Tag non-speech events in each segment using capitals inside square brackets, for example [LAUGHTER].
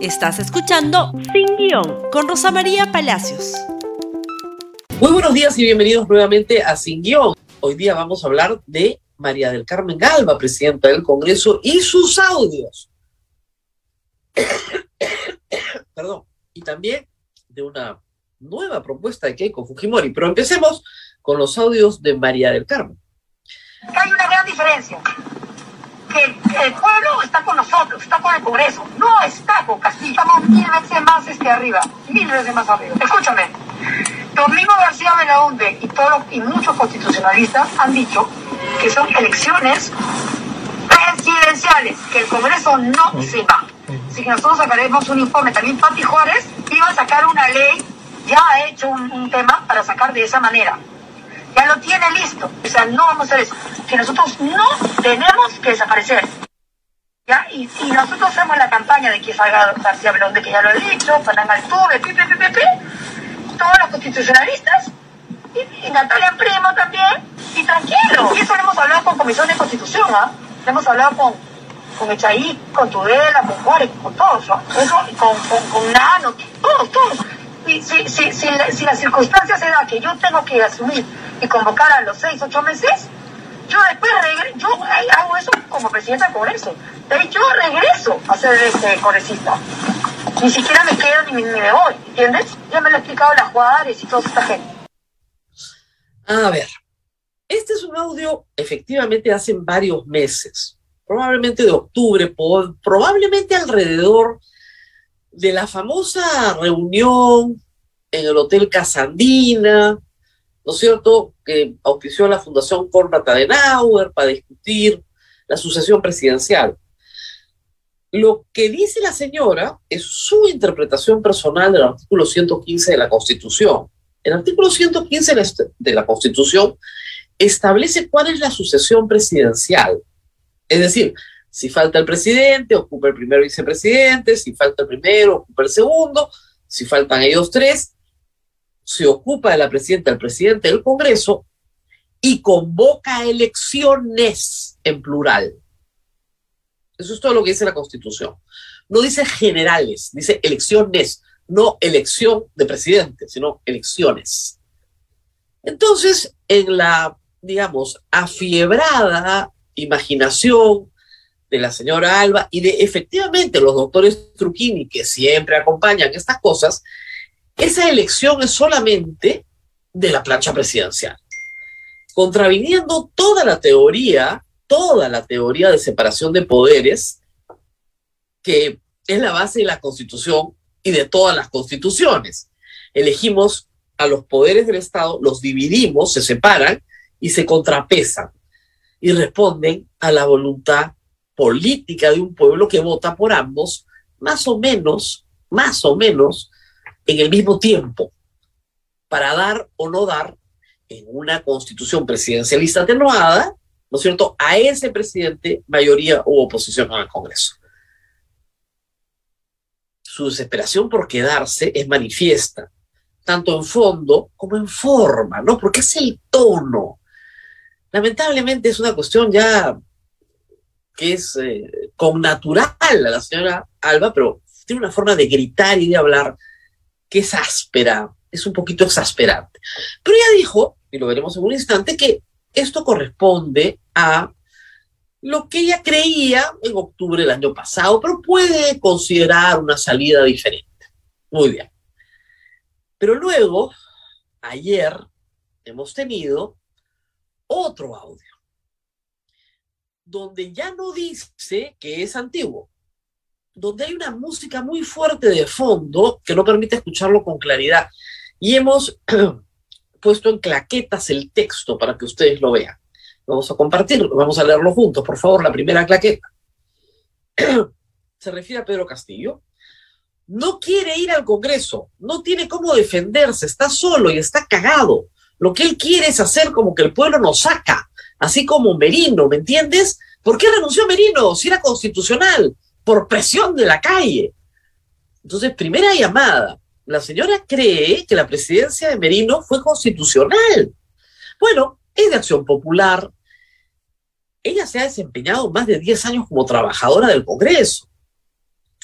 Estás escuchando Sin Guión con Rosa María Palacios. Muy buenos días y bienvenidos nuevamente a Sin Guión. Hoy día vamos a hablar de María del Carmen Galva, presidenta del Congreso, y sus audios. [COUGHS] Perdón. Y también de una nueva propuesta de Keiko Fujimori. Pero empecemos con los audios de María del Carmen. Hay una gran diferencia el pueblo está con nosotros, está con el Congreso, no está con Castillo. Estamos mil veces más este arriba, mil veces más arriba. Escúchame, Domingo García Belaunde y, todos, y muchos constitucionalistas han dicho que son elecciones presidenciales, que el Congreso no se va. Así que nosotros sacaremos un informe. También Pati Juárez iba a sacar una ley, ya ha hecho un, un tema para sacar de esa manera ya lo tiene listo. O sea, no vamos a hacer eso. Que nosotros no tenemos que desaparecer. ¿Ya? Y, nosotros hacemos la campaña de que salga García de que ya lo he dicho, Fernanda Altuve, pi, pi, pi, pi, todos los constitucionalistas, y, Natalia Primo también, y tranquilo. Y eso lo hemos hablado con Comisión de Constitución, ¿ah? Lo hemos hablado con, con Echaí, con Tudela, con Juárez, con todos, ¿no? Eso, con, con, con Nano, todos, todos. Y si, si, si, si la circunstancia se da que yo tengo que asumir y convocar a los seis, ocho meses, yo después regreso, yo hago eso como presidenta del Congreso. yo regreso a ser este congresista. Ni siquiera me quedo ni, me voy, ¿entiendes? Ya me lo ha explicado la Juárez y toda esta gente. A ver, este es un audio efectivamente hace varios meses, probablemente de octubre, probablemente alrededor de la famosa reunión en el Hotel Casandina, ¿no es cierto?, que auspició la Fundación Konrad Adenauer para discutir la sucesión presidencial. Lo que dice la señora es su interpretación personal del artículo 115 de la Constitución. El artículo 115 de la Constitución establece cuál es la sucesión presidencial. Es decir, si falta el presidente, ocupa el primer vicepresidente, si falta el primero, ocupa el segundo, si faltan ellos tres, se ocupa de la presidenta, el presidente del Congreso, y convoca elecciones en plural. Eso es todo lo que dice la Constitución. No dice generales, dice elecciones, no elección de presidente, sino elecciones. Entonces, en la, digamos, afiebrada imaginación de la señora Alba y de efectivamente los doctores Truquini que siempre acompañan estas cosas, esa elección es solamente de la plancha presidencial, contraviniendo toda la teoría, toda la teoría de separación de poderes, que es la base de la Constitución y de todas las constituciones. Elegimos a los poderes del Estado, los dividimos, se separan y se contrapesan y responden a la voluntad política de un pueblo que vota por ambos, más o menos, más o menos, en el mismo tiempo para dar o no dar en una constitución presidencialista atenuada, ¿no es cierto?, a ese presidente mayoría u oposición al Congreso. Su desesperación por quedarse es manifiesta, tanto en fondo como en forma, ¿no? Porque es el tono. Lamentablemente es una cuestión ya que es eh, con natural a la señora Alba, pero tiene una forma de gritar y de hablar que es áspera, es un poquito exasperante. Pero ella dijo, y lo veremos en un instante, que esto corresponde a lo que ella creía en octubre del año pasado, pero puede considerar una salida diferente. Muy bien. Pero luego, ayer, hemos tenido otro audio, donde ya no dice que es antiguo, donde hay una música muy fuerte de fondo que no permite escucharlo con claridad. Y hemos [CLEARS THROAT] puesto en claquetas el texto para que ustedes lo vean. Vamos a compartirlo, vamos a leerlo juntos, por favor, la primera claqueta. [CLEARS THROAT] Se refiere a Pedro Castillo. No quiere ir al Congreso, no tiene cómo defenderse, está solo y está cagado. Lo que él quiere es hacer como que el pueblo nos saca, así como Merino, ¿me entiendes? ¿Por qué renunció Merino si era constitucional? por presión de la calle. Entonces, primera llamada. La señora cree que la presidencia de Merino fue constitucional. Bueno, es de acción popular. Ella se ha desempeñado más de 10 años como trabajadora del Congreso.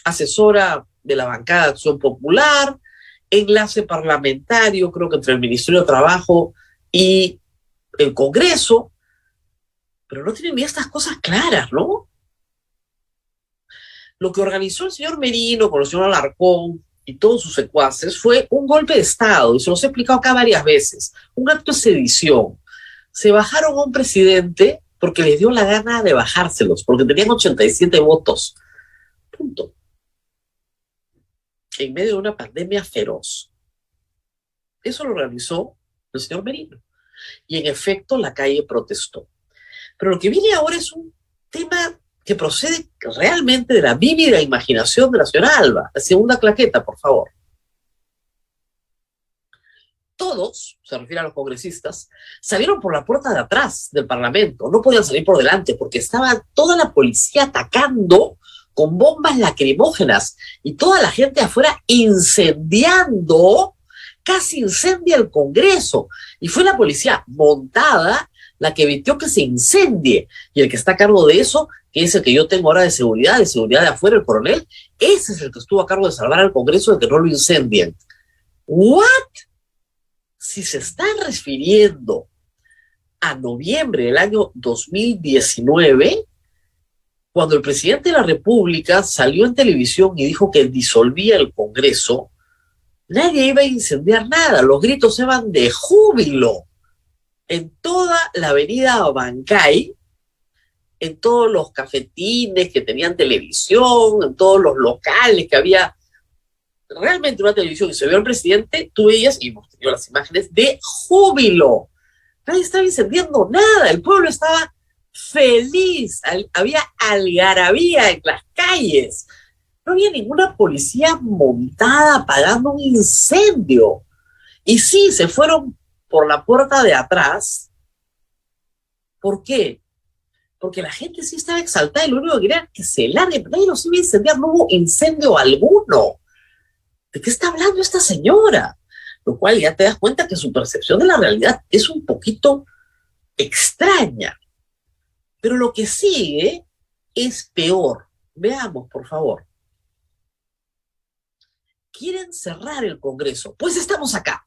Asesora de la bancada de Acción Popular, enlace parlamentario, creo que entre el Ministerio de Trabajo y el Congreso, pero no tienen ni estas cosas claras, ¿no? Lo que organizó el señor Merino con el señor Alarcón y todos sus secuaces fue un golpe de Estado, y se los he explicado acá varias veces, un acto de sedición. Se bajaron a un presidente porque les dio la gana de bajárselos, porque tenían 87 votos. Punto. En medio de una pandemia feroz. Eso lo organizó el señor Merino. Y en efecto, la calle protestó. Pero lo que viene ahora es un tema que procede realmente de la vívida imaginación de la señora Alba. La segunda claqueta, por favor. Todos, se refiere a los congresistas, salieron por la puerta de atrás del Parlamento. No podían salir por delante porque estaba toda la policía atacando con bombas lacrimógenas y toda la gente afuera incendiando, casi incendia el Congreso. Y fue la policía montada la que evitó que se incendie. Y el que está a cargo de eso, que es el que yo tengo ahora de seguridad, de seguridad de afuera, el coronel, ese es el que estuvo a cargo de salvar al Congreso de que no lo incendien. ¿What? Si se están refiriendo a noviembre del año 2019, cuando el presidente de la República salió en televisión y dijo que disolvía el Congreso, nadie iba a incendiar nada, los gritos eran de júbilo en toda la avenida Bancay, en todos los cafetines que tenían televisión, en todos los locales que había realmente una televisión y se vio al presidente, tú veías, y hemos tenido las imágenes, de júbilo. Nadie estaba incendiando nada, el pueblo estaba feliz, había algarabía en las calles. No había ninguna policía montada apagando un incendio. Y sí, se fueron por la puerta de atrás. ¿Por qué? Porque la gente sí estaba exaltada y lo único que quería que se largue, nadie nos iba a incendiar, no hubo incendio alguno. ¿De qué está hablando esta señora? Lo cual ya te das cuenta que su percepción de la realidad es un poquito extraña. Pero lo que sigue es peor. Veamos, por favor. Quieren cerrar el Congreso. Pues estamos acá.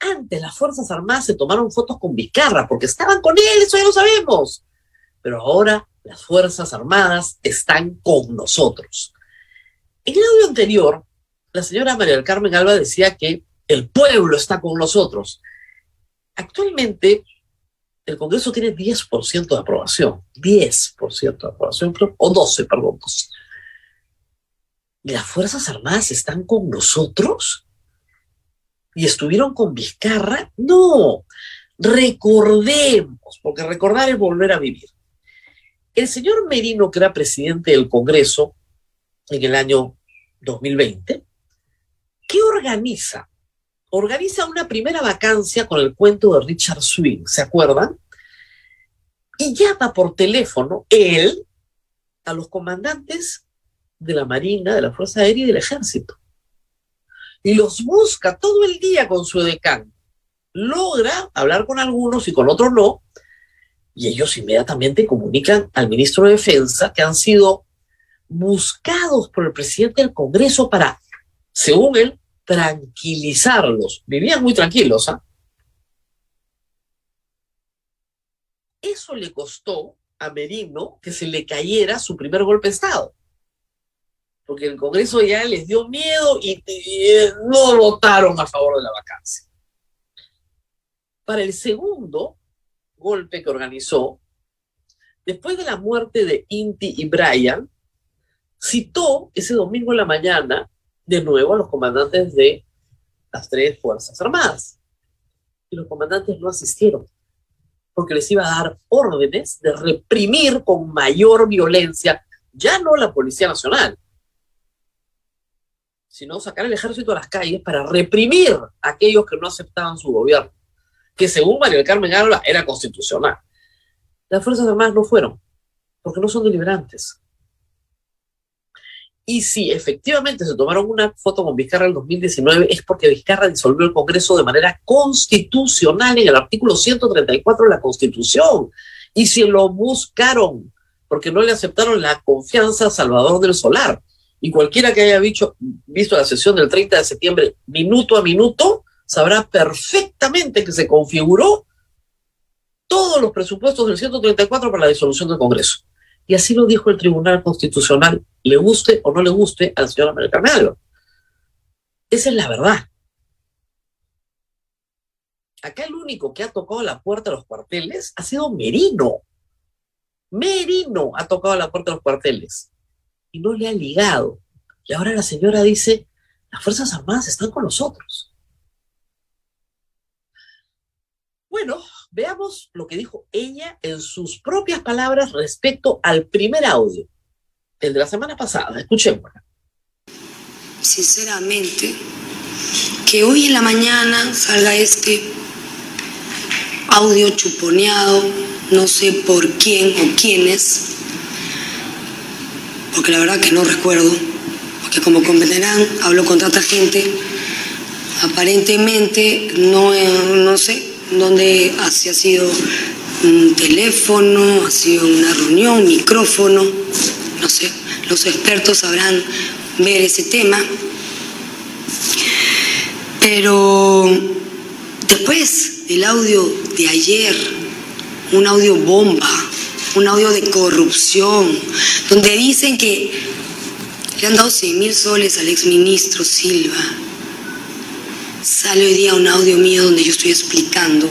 Antes las Fuerzas Armadas se tomaron fotos con Vizcarra porque estaban con él, eso ya lo sabemos. Pero ahora las Fuerzas Armadas están con nosotros. En el audio anterior, la señora María del Carmen Alba decía que el pueblo está con nosotros. Actualmente, el Congreso tiene 10% de aprobación, 10% de aprobación, o 12, perdón. ¿Y las Fuerzas Armadas están con nosotros? Y estuvieron con Vizcarra. No, recordemos, porque recordar es volver a vivir. El señor Merino, que era presidente del Congreso en el año 2020, ¿qué organiza? Organiza una primera vacancia con el cuento de Richard Swing, ¿se acuerdan? Y llama por teléfono él a los comandantes de la Marina, de la Fuerza Aérea y del Ejército y los busca todo el día con su decán. Logra hablar con algunos y con otros no, y ellos inmediatamente comunican al ministro de Defensa que han sido buscados por el presidente del Congreso para, según él, tranquilizarlos. Vivían muy tranquilos, ¿ah? Eso le costó a Merino que se le cayera su primer golpe de Estado porque el Congreso ya les dio miedo y, no votaron a favor de la vacancia. Para el segundo golpe que organizó, después de la muerte de Inti y Brian, citó ese domingo en la mañana de nuevo a los comandantes de las tres Fuerzas Armadas. Y los comandantes no asistieron, porque les iba a dar órdenes de reprimir con mayor violencia, ya no la Policía Nacional, sino sacar el ejército a las calles para reprimir a aquellos que no aceptaban su gobierno, que según María del Carmen Alba era constitucional. Las Fuerzas Armadas no fueron, porque no son deliberantes. Y si efectivamente se tomaron una foto con Vizcarra en el 2019 es porque Vizcarra disolvió el Congreso de manera constitucional en el artículo 134 de la Constitución. Y si lo buscaron porque no le aceptaron la confianza a Salvador del Solar y cualquiera que haya visto, la sesión del 30 de septiembre minuto a minuto sabrá perfectamente que se configuró todos los presupuestos del 134 para la disolución del Congreso. Y así lo dijo el Tribunal Constitucional, le guste o no le guste al señor Americano. Esa es la verdad. Acá el único que ha tocado la puerta de los cuarteles ha sido Merino. Merino ha tocado la puerta de los cuarteles y no le ha ligado. Y ahora la señora dice, las Fuerzas Armadas están con nosotros. Bueno, veamos lo que dijo ella en sus propias palabras respecto al primer audio, el de la semana pasada. Escuchémosla. Sinceramente, que hoy en la mañana salga este audio chuponeado, no sé por quién o quiénes, porque la verdad que no recuerdo, porque como comprenderán, hablo con tanta gente, aparentemente no, no sé dónde ha sido un teléfono, ha sido una reunión, un micrófono, no sé, los expertos sabrán ver ese tema. Pero después del audio de ayer, un audio bomba, un audio de corrupción, donde dicen que le han dado 100 mil soles al exministro Silva. Sale hoy día un audio mío donde yo estoy explicando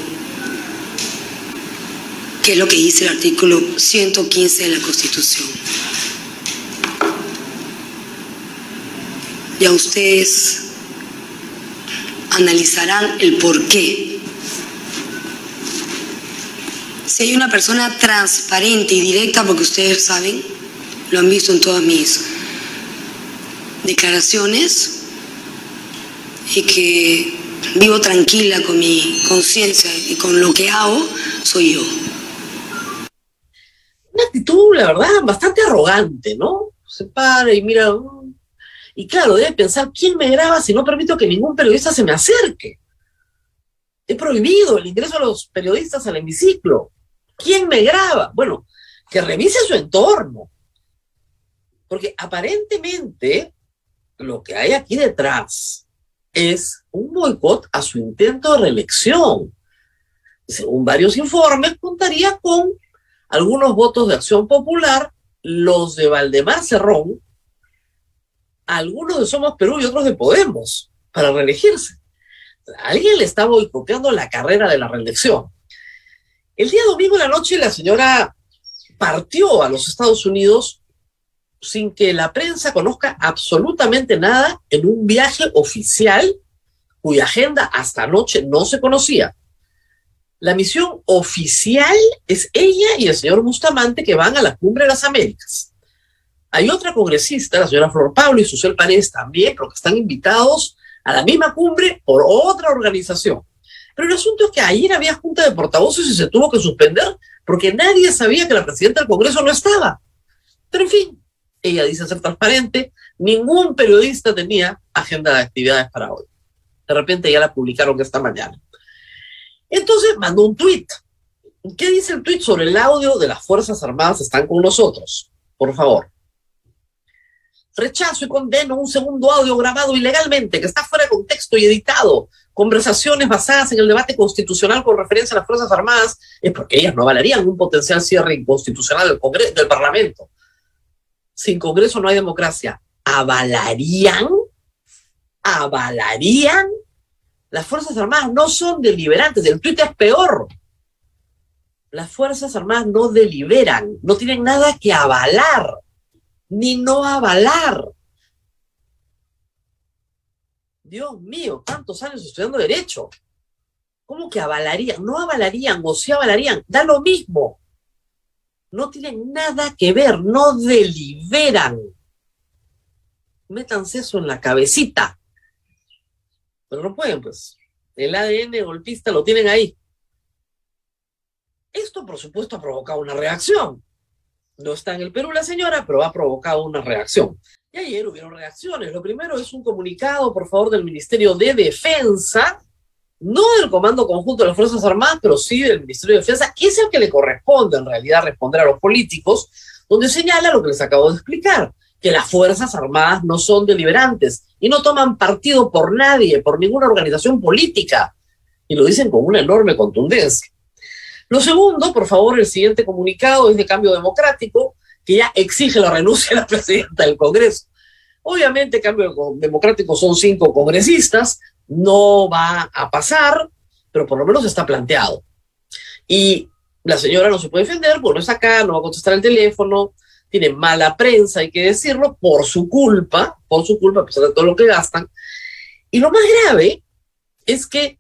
qué es lo que dice el artículo 115 de la Constitución. Ya ustedes analizarán el por qué si hay una persona transparente y directa, porque ustedes saben, lo han visto en todas mis declaraciones, y que vivo tranquila con mi conciencia y con lo que hago, soy yo. Una actitud, la verdad, bastante arrogante, ¿no? Se para y mira, mm. y claro, debe pensar, ¿quién me graba si no permito que ningún periodista se me acerque? He prohibido el ingreso a los periodistas al hemiciclo. ¿Quién me graba? Bueno, que revise su entorno. Porque aparentemente lo que hay aquí detrás es un boicot a su intento de reelección. Según varios informes, contaría con algunos votos de acción popular, los de Valdemar Cerrón, algunos de Somos Perú y otros de Podemos, para reelegirse. Alguien le está boicoteando la carrera de la reelección. El día domingo en la noche la señora partió a los Estados Unidos sin que la prensa conozca absolutamente nada en un viaje oficial cuya agenda hasta anoche no se conocía. La misión oficial es ella y el señor Bustamante que van a la Cumbre de las Américas. Hay otra congresista, la señora Flor Pablo y Susel Paredes también, pero que están invitados a la misma cumbre por otra organización. Pero el asunto es que ayer había junta de portavoces y se tuvo que suspender porque nadie sabía que la presidenta del Congreso no estaba. Pero en fin, ella dice ser transparente, ningún periodista tenía agenda de actividades para hoy. De repente ya la publicaron esta mañana. Entonces mandó un tuit. ¿Qué dice el tuit sobre el audio de las Fuerzas Armadas están con nosotros? Por favor. Rechazo y condeno un segundo audio grabado ilegalmente que está fuera de contexto y editado conversaciones basadas en el debate constitucional con referencia a las Fuerzas Armadas, es porque ellas no avalarían un potencial cierre inconstitucional del, Congreso, del Parlamento. Sin Congreso no hay democracia. ¿Avalarían? ¿Avalarían? Las Fuerzas Armadas no son deliberantes, el tuit es peor. Las Fuerzas Armadas no deliberan, no tienen nada que avalar, ni no avalar. Dios mío, tantos años estudiando derecho. ¿Cómo que avalarían? No avalarían o sí avalarían, da lo mismo. No tienen nada que ver, no deliberan. Métanse eso en la cabecita. Pero no pueden, pues. El ADN golpista lo tienen ahí. Esto, por supuesto, ha provocado una reacción. No está en el Perú la señora, pero ha provocado una reacción. Y ayer hubieron reacciones. Lo primero es un comunicado, por favor, del Ministerio de Defensa, no del Comando Conjunto de las Fuerzas Armadas, pero sí del Ministerio de Defensa, que es el que le corresponde en realidad responder a los políticos, donde señala lo que les acabo de explicar, que las Fuerzas Armadas no son deliberantes y no toman partido por nadie, por ninguna organización política. Y lo dicen con una enorme contundencia. Lo segundo, por favor, el siguiente comunicado es de cambio democrático, que ya exige la renuncia de la [LAUGHS] presidenta del Congreso. Obviamente, cambio democrático son cinco congresistas, no va a pasar, pero por lo menos está planteado. Y la señora no se puede defender, porque no es acá, no va a contestar el teléfono, tiene mala prensa, hay que decirlo, por su culpa, por su culpa, a pesar de todo lo que gastan. Y lo más grave es que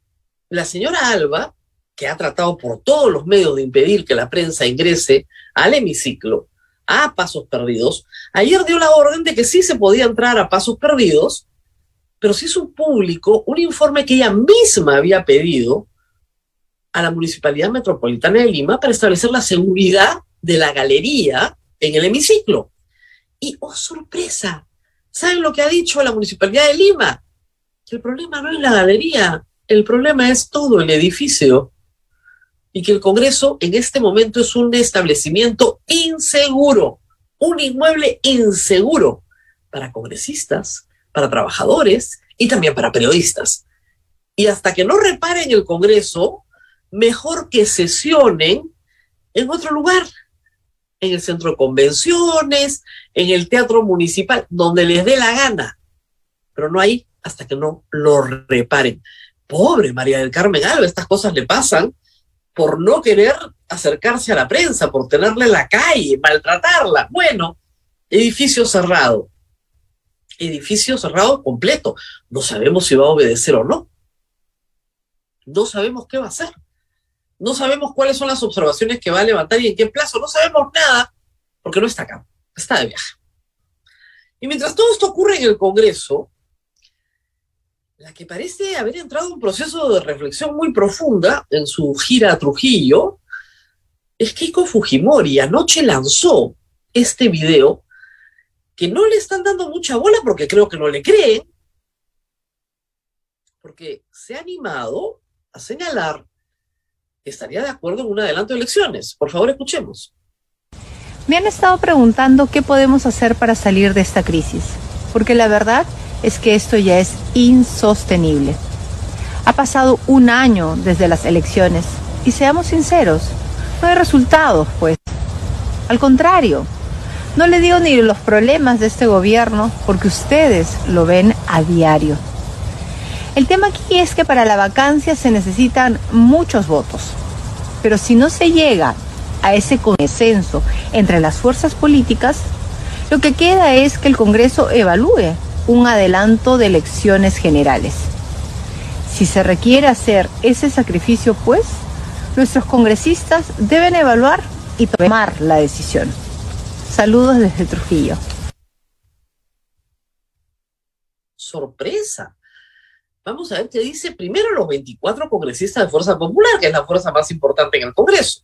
la señora Alba, que ha tratado por todos los medios de impedir que la prensa ingrese al hemiciclo a pasos perdidos, ayer dio la orden de que sí se podía entrar a pasos perdidos, pero se hizo público un informe que ella misma había pedido a la Municipalidad Metropolitana de Lima para establecer la seguridad de la galería en el hemiciclo. Y, oh sorpresa, ¿saben lo que ha dicho la Municipalidad de Lima? Que el problema no es la galería, el problema es todo el edificio. Y que el Congreso en este momento es un establecimiento inseguro, un inmueble inseguro para congresistas, para trabajadores y también para periodistas. Y hasta que no reparen el Congreso, mejor que sesionen en otro lugar, en el centro de convenciones, en el teatro municipal, donde les dé la gana. Pero no hay hasta que no lo reparen. Pobre María del Carmen Alba, estas cosas le pasan por no querer acercarse a la prensa, por tenerla en la calle, maltratarla. Bueno, edificio cerrado. Edificio cerrado completo. No sabemos si va a obedecer o no. No sabemos qué va a hacer. No sabemos cuáles son las observaciones que va a levantar y en qué plazo. No sabemos nada porque no está acá. Está de viaje. Y mientras todo esto ocurre en el Congreso, la que parece haber entrado en un proceso de reflexión muy profunda en su gira a Trujillo es Keiko Fujimori. Anoche lanzó este video que no le están dando mucha bola porque creo que no le creen, porque se ha animado a señalar estaría de acuerdo en un adelanto de elecciones. Por favor, escuchemos. Me han estado preguntando qué podemos hacer para salir de esta crisis, porque la verdad es que esto ya es insostenible. Ha pasado un año desde las elecciones y seamos sinceros, no hay resultados, pues. Al contrario, no le digo ni los problemas de este gobierno porque ustedes lo ven a diario. El tema aquí es que para la vacancia se necesitan muchos votos, pero si no se llega a ese consenso entre las fuerzas políticas, lo que queda es que el Congreso evalúe un adelanto de elecciones generales. Si se requiere hacer ese sacrificio, pues, nuestros congresistas deben evaluar y tomar la decisión. Saludos desde Trujillo. Sorpresa. Vamos a ver qué dice primero los 24 congresistas de Fuerza Popular, que es la fuerza más importante en el Congreso.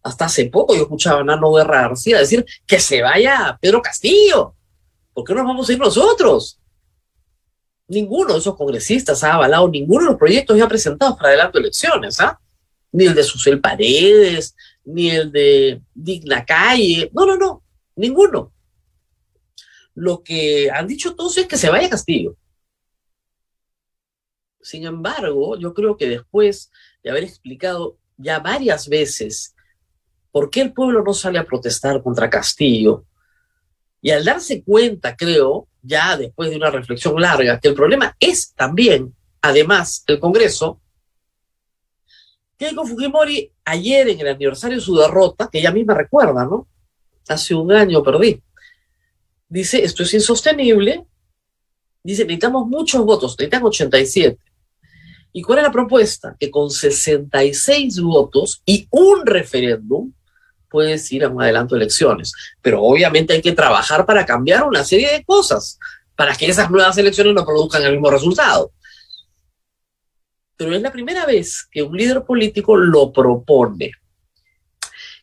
Hasta hace poco yo escuchaba a Nano Guerra García decir que se vaya Pedro Castillo. ¿Por qué no nos vamos a ir nosotros? Ninguno de esos congresistas ha avalado ninguno de los proyectos ya presentados para adelanto de elecciones, ¿ah? Ni el de Susel Paredes, ni el de Digna Calle. No, no, no, ninguno. Lo que han dicho todos es que se vaya Castillo sin embargo, yo creo que después de haber explicado ya varias veces por qué el pueblo no sale a protestar contra Castillo, y al darse cuenta, creo, ya después de una reflexión larga, que el problema es también, además, el Congreso, Keiko Fujimori ayer en el aniversario de su derrota, que ella misma recuerda, ¿no? Hace un año perdí. Dice, esto es insostenible. Dice, necesitamos muchos votos, necesitan 87. ¿Y cuál es la propuesta? Que con 66 votos y un referéndum puedes ir a un adelanto de elecciones. Pero obviamente hay que trabajar para cambiar una serie de cosas, para que esas nuevas elecciones no produzcan el mismo resultado. Pero es la primera vez que un líder político lo propone.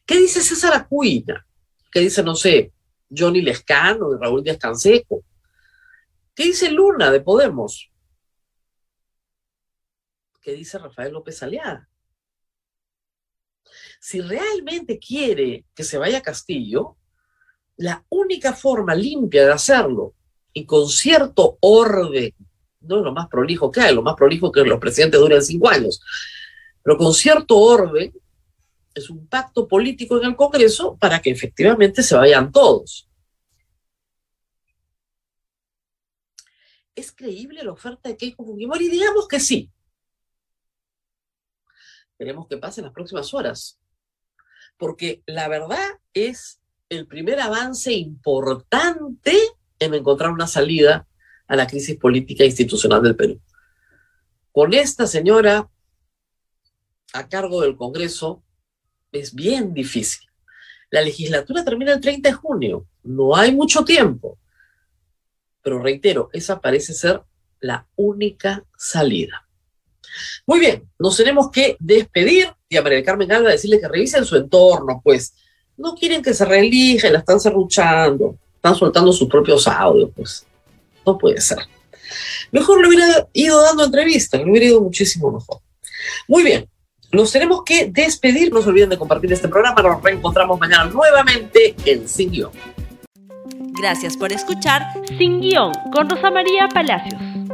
¿Qué dice César Acuña? ¿Qué dice, no sé, Johnny Lescano y Raúl Díaz Canseco? ¿Qué dice Luna de Podemos? que dice Rafael López Aliada. Si realmente quiere que se vaya a Castillo, la única forma limpia de hacerlo y con cierto orden, no es lo más prolijo que hay, lo más prolijo que los presidentes duran cinco años, pero con cierto orden, es un pacto político en el Congreso para que efectivamente se vayan todos. ¿Es creíble la oferta de Keiko Fujimori? Digamos que sí. Veremos qué pasa en las próximas horas. Porque la verdad es el primer avance importante en encontrar una salida a la crisis política e institucional del Perú. Con esta señora a cargo del Congreso es bien difícil. La legislatura termina el 30 de junio, no hay mucho tiempo. Pero reitero, esa parece ser la única salida. Muy bien, nos tenemos que despedir y a María del Carmen Galva decirle que revisen su entorno, pues no quieren que se reelija la están cerruchando, están soltando sus propios audios, pues no puede ser. Mejor le hubiera ido dando entrevistas, le hubiera ido muchísimo mejor. Muy bien, nos tenemos que despedir, no se olviden de compartir este programa, nos reencontramos mañana nuevamente en Sin Guión. Gracias por escuchar Sin Guión con Rosa María Palacios.